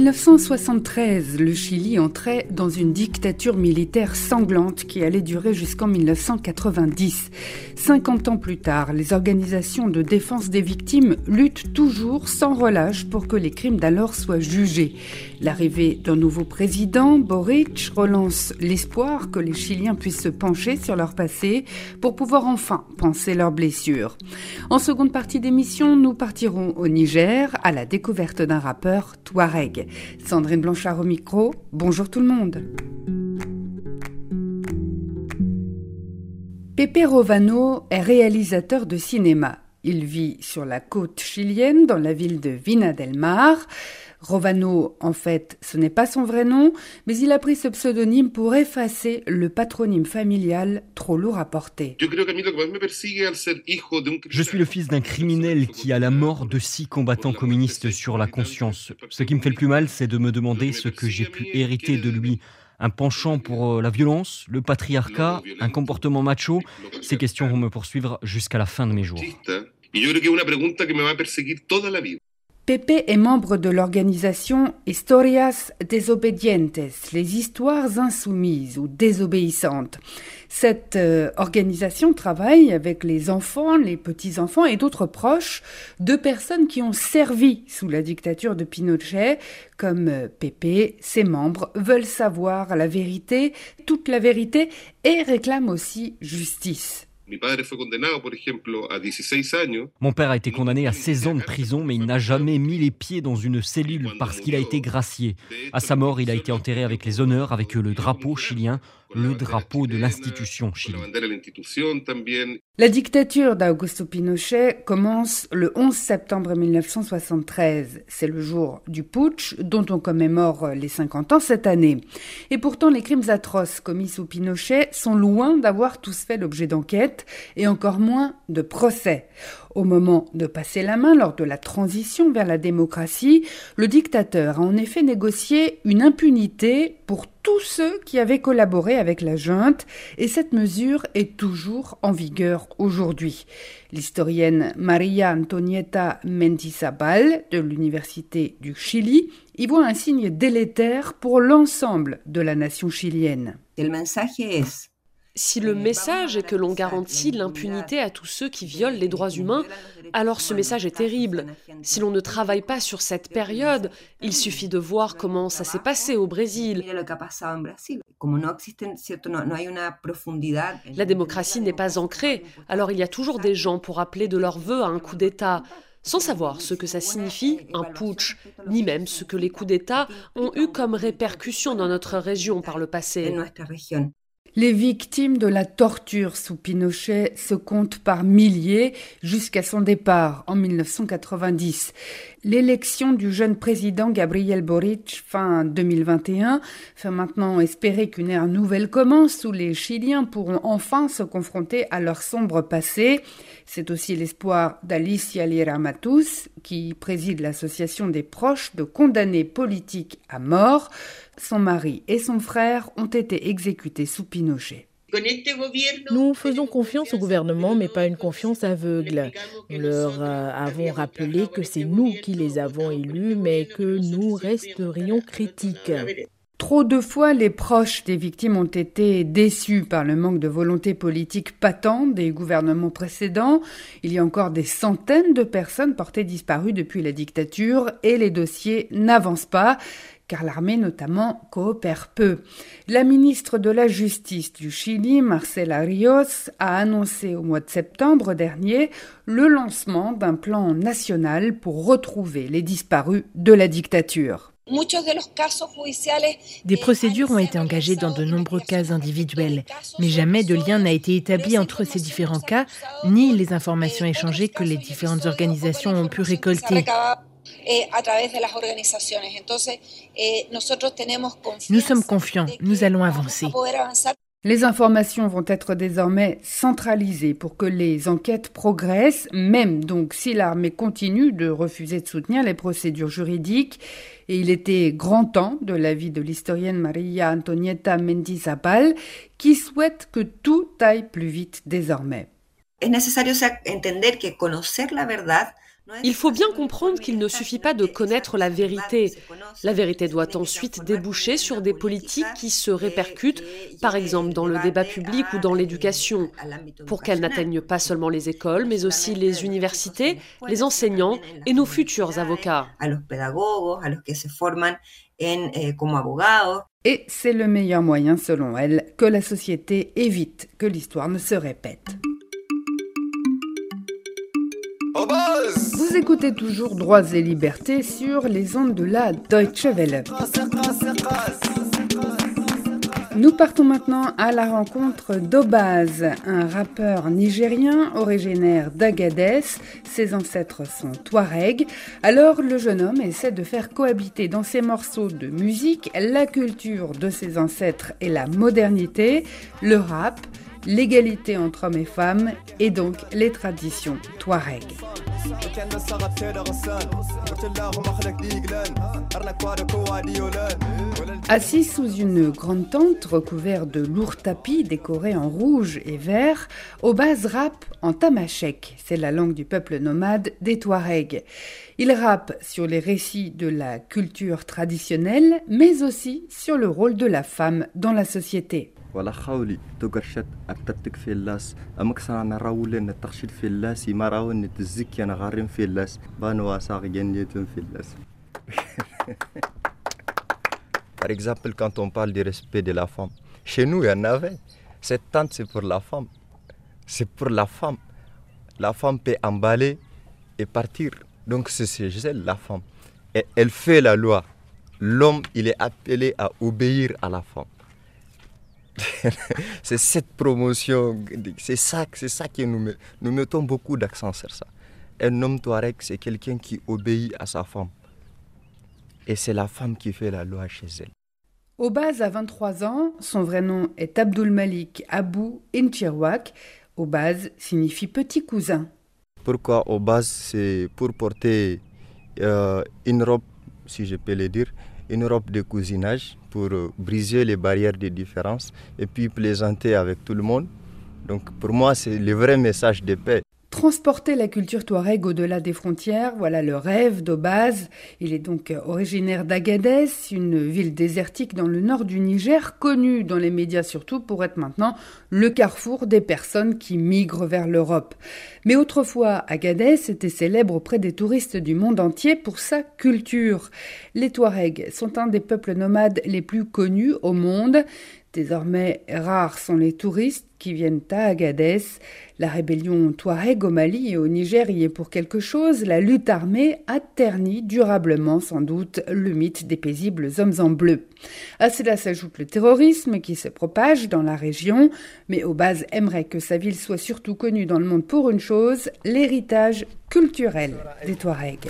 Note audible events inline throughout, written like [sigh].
1973, le Chili entrait dans une dictature militaire sanglante qui allait durer jusqu'en 1990. 50 ans plus tard, les organisations de défense des victimes luttent toujours sans relâche pour que les crimes d'alors soient jugés. L'arrivée d'un nouveau président, Boric, relance l'espoir que les Chiliens puissent se pencher sur leur passé pour pouvoir enfin penser leurs blessures. En seconde partie d'émission, nous partirons au Niger à la découverte d'un rappeur Touareg. Sandrine Blanchard au micro, bonjour tout le monde. Pepe Rovano est réalisateur de cinéma. Il vit sur la côte chilienne, dans la ville de Vina del Mar. Rovano, en fait, ce n'est pas son vrai nom, mais il a pris ce pseudonyme pour effacer le patronyme familial trop lourd à porter. Je suis le fils d'un criminel qui a la mort de six combattants communistes sur la conscience. Ce qui me fait le plus mal, c'est de me demander ce que j'ai pu hériter de lui un penchant pour euh, la violence, le patriarcat, un comportement macho. Ces questions vont me poursuivre jusqu'à la fin de mes jours. Pepe est membre de l'organisation Historias Desobedientes, les histoires insoumises ou désobéissantes. Cette euh, organisation travaille avec les enfants, les petits-enfants et d'autres proches de personnes qui ont servi sous la dictature de Pinochet, comme euh, Pepe. Ses membres veulent savoir la vérité, toute la vérité, et réclament aussi justice. Mon père a été condamné à 16 ans de prison, mais il n'a jamais mis les pieds dans une cellule parce qu'il a été gracié. À sa mort, il a été enterré avec les honneurs, avec le drapeau chilien, le drapeau de l'institution chilienne. La dictature d'Augusto Pinochet commence le 11 septembre 1973. C'est le jour du putsch dont on commémore les 50 ans cette année. Et pourtant, les crimes atroces commis sous Pinochet sont loin d'avoir tous fait l'objet d'enquêtes et encore moins de procès. Au moment de passer la main lors de la transition vers la démocratie, le dictateur a en effet négocié une impunité pour tous ceux qui avaient collaboré avec la junte et cette mesure est toujours en vigueur aujourd'hui. L'historienne Maria Antonieta Mendizábal de l'Université du Chili y voit un signe délétère pour l'ensemble de la nation chilienne. Si le message est que l'on garantit l'impunité à tous ceux qui violent les droits humains, alors ce message est terrible. Si l'on ne travaille pas sur cette période, il suffit de voir comment ça s'est passé au Brésil. La démocratie n'est pas ancrée, alors il y a toujours des gens pour appeler de leur vœu à un coup d'État sans savoir ce que ça signifie, un putsch, ni même ce que les coups d'État ont eu comme répercussion dans notre région par le passé. Les victimes de la torture sous Pinochet se comptent par milliers jusqu'à son départ en 1990. L'élection du jeune président Gabriel Boric fin 2021 fait maintenant espérer qu'une ère nouvelle commence où les Chiliens pourront enfin se confronter à leur sombre passé. C'est aussi l'espoir d'Alicia Lira Matus, qui préside l'association des proches de condamnés politiques à mort. Son mari et son frère ont été exécutés sous Pinochet. Nous faisons confiance au gouvernement, mais pas une confiance aveugle. Nous leur euh, avons rappelé que c'est nous qui les avons élus, mais que nous resterions critiques. Trop de fois, les proches des victimes ont été déçus par le manque de volonté politique patente des gouvernements précédents. Il y a encore des centaines de personnes portées disparues depuis la dictature et les dossiers n'avancent pas car l'armée notamment coopère peu. La ministre de la Justice du Chili, Marcela Rios, a annoncé au mois de septembre dernier le lancement d'un plan national pour retrouver les disparus de la dictature. Des procédures ont été engagées dans de nombreux cas individuels, mais jamais de lien n'a été établi entre ces différents cas, ni les informations échangées que les différentes organisations ont pu récolter. Nous sommes confiants, nous allons avancer. Les informations vont être désormais centralisées pour que les enquêtes progressent, même donc si l'armée continue de refuser de soutenir les procédures juridiques. Et il était grand temps, de l'avis de l'historienne Maria Antonietta Mendizabal, qui souhaite que tout aille plus vite désormais. Il faut bien comprendre qu'il ne suffit pas de connaître la vérité. La vérité doit ensuite déboucher sur des politiques qui se répercutent, par exemple dans le débat public ou dans l'éducation, pour qu'elles n'atteignent pas seulement les écoles, mais aussi les universités, les enseignants et nos futurs avocats. Et c'est le meilleur moyen, selon elle, que la société évite que l'histoire ne se répète. Vous écoutez toujours Droits et Libertés sur les ondes de la Deutsche Welle. Nous partons maintenant à la rencontre d'Obaz, un rappeur nigérien originaire d'Agadez. Ses ancêtres sont Touareg. Alors le jeune homme essaie de faire cohabiter dans ses morceaux de musique la culture de ses ancêtres et la modernité, le rap, l'égalité entre hommes et femmes et donc les traditions Touareg. Assis sous une grande tente recouverte de lourds tapis décorés en rouge et vert, Obaz rappe en tamashek, c'est la langue du peuple nomade des Touaregs. Il rappe sur les récits de la culture traditionnelle, mais aussi sur le rôle de la femme dans la société. ولا خاولي تقرشت أكتتك في اللاس أمكسر أنا راول تخشد في اللاس ما راول نتزكي أنا غارين في اللاس بانوا ساق جنيتون في اللاس [laughs] Par exemple, quand on parle du respect de la femme, chez nous, il y en avait. Cette tente, c'est pour la femme. C'est pour la femme. La femme peut emballer et partir. Donc, c'est elle, la femme. Et elle fait la loi. L'homme, il est appelé à obéir à la femme. [laughs] c'est cette promotion, c'est ça, c'est ça que nous, nous mettons beaucoup d'accent sur ça. Un homme Touareg, c'est quelqu'un qui obéit à sa femme. Et c'est la femme qui fait la loi chez elle. Obaz a 23 ans, son vrai nom est Abdul Malik Abou Inchirwak. Obaz signifie petit cousin. Pourquoi Obaz? C'est pour porter euh, une robe, si je peux le dire, une robe de cousinage pour euh, briser les barrières de différence et puis plaisanter avec tout le monde. Donc pour moi, c'est le vrai message de paix. Transporter la culture touareg au-delà des frontières, voilà le rêve d'Obaz. Il est donc originaire d'Agadez, une ville désertique dans le nord du Niger, connue dans les médias surtout pour être maintenant le carrefour des personnes qui migrent vers l'Europe. Mais autrefois, Agadez était célèbre auprès des touristes du monde entier pour sa culture. Les Touaregs sont un des peuples nomades les plus connus au monde. Désormais, rares sont les touristes qui viennent à Agadez. La rébellion Touareg au Mali et au Niger y est pour quelque chose. La lutte armée a terni durablement, sans doute, le mythe des paisibles hommes en bleu. À cela s'ajoute le terrorisme qui se propage dans la région. Mais Obaz aimerait que sa ville soit surtout connue dans le monde pour une chose, l'héritage culturel des Touaregs.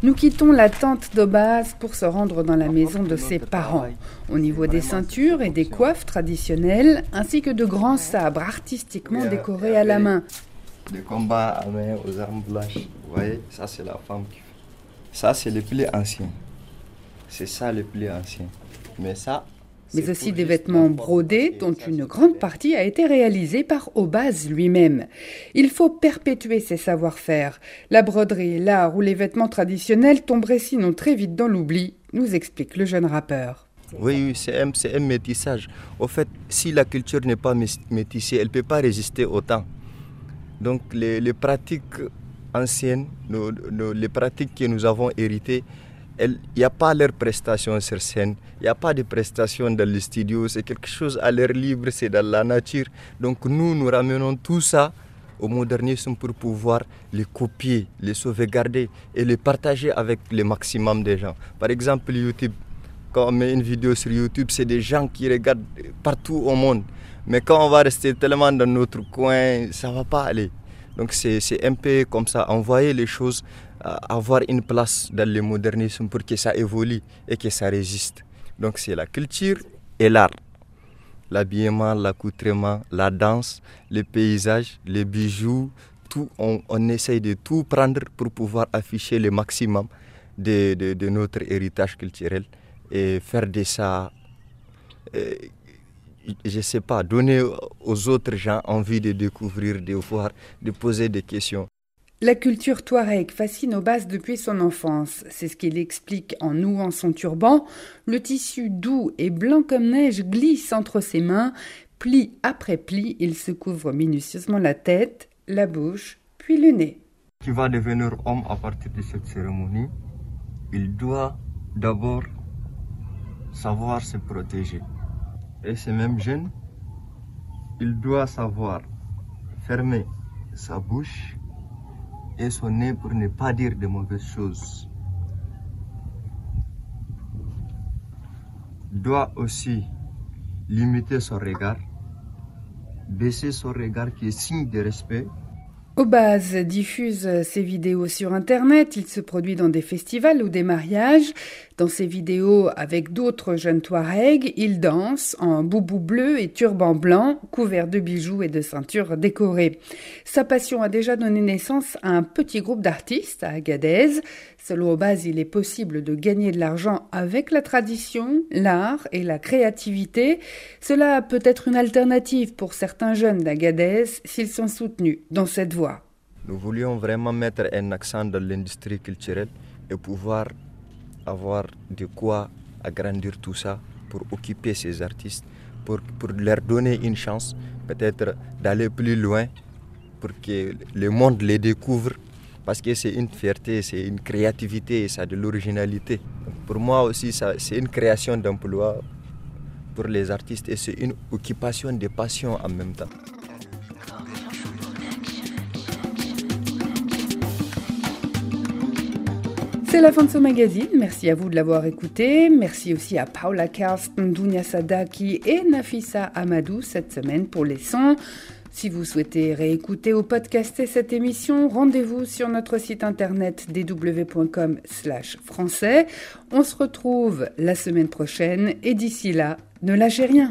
Nous quittons la tente d'Obaz pour se rendre dans la maison de ses parents. Au niveau des ceintures et des coiffes traditionnelles, ainsi que de grands sabres artistiquement décorés à la main. Des combats à main aux armes blanches. Vous voyez, ça c'est la femme qui fait. Ça c'est le plus ancien. C'est ça le plus ancien. Mais ça, mais aussi des vêtements brodés dont une grande partie a été réalisée par Obaz lui-même. Il faut perpétuer ces savoir-faire. La broderie, l'art ou les vêtements traditionnels tomberaient sinon très vite dans l'oubli, nous explique le jeune rappeur. Oui, c'est un, un, métissage. Au fait, si la culture n'est pas métissée, elle ne peut pas résister au temps. Donc les, les pratiques anciennes, les pratiques que nous avons héritées, il n'y a pas leur prestation sur scène, il n'y a pas de prestation dans les studios, c'est quelque chose à l'air libre, c'est dans la nature. Donc nous, nous ramenons tout ça au modernisme pour pouvoir les copier, les sauvegarder et les partager avec le maximum de gens. Par exemple, YouTube, quand on met une vidéo sur YouTube, c'est des gens qui regardent partout au monde. Mais quand on va rester tellement dans notre coin, ça ne va pas aller. Donc c'est un peu comme ça, envoyer les choses avoir une place dans le modernisme pour que ça évolue et que ça résiste. Donc c'est la culture et l'art. l'habillement, l'accoutrement, la danse, les paysages, les bijoux, tout, on, essaye de tout prendre pour pouvoir afficher le maximum de, de, notre héritage culturel et faire de ça, euh, je ne sais pas, donner aux autres gens envie de découvrir, de voir, de poser des questions. La culture touareg fascine Obas depuis son enfance. C'est ce qu'il explique en nouant son turban. Le tissu doux et blanc comme neige glisse entre ses mains. Pli après pli, il se couvre minutieusement la tête, la bouche, puis le nez. Qui va devenir homme à partir de cette cérémonie, il doit d'abord savoir se protéger. Et ce même jeune, il doit savoir fermer sa bouche et son nez pour ne pas dire de mauvaises choses. Doit aussi limiter son regard, baisser son regard qui est signe de respect Obaz diffuse ses vidéos sur Internet, il se produit dans des festivals ou des mariages. Dans ses vidéos avec d'autres jeunes Touaregs, il danse en boubou bleu et turban blanc, couvert de bijoux et de ceintures décorées. Sa passion a déjà donné naissance à un petit groupe d'artistes à Agadez. Selon Obaz, il est possible de gagner de l'argent avec la tradition, l'art et la créativité. Cela peut être une alternative pour certains jeunes d'Agadez s'ils sont soutenus dans cette voie. Nous voulions vraiment mettre un accent dans l'industrie culturelle et pouvoir avoir de quoi agrandir tout ça pour occuper ces artistes, pour, pour leur donner une chance peut-être d'aller plus loin, pour que le monde les découvre, parce que c'est une fierté, c'est une créativité, ça a de l'originalité. Pour moi aussi, c'est une création d'emploi pour les artistes et c'est une occupation de passion en même temps. C'est la fin de ce magazine. Merci à vous de l'avoir écouté. Merci aussi à Paula Karsten, Dunia Sadaki et Nafisa Amadou cette semaine pour les sons. Si vous souhaitez réécouter ou podcaster cette émission, rendez-vous sur notre site internet dw.com/français. On se retrouve la semaine prochaine et d'ici là, ne lâchez rien.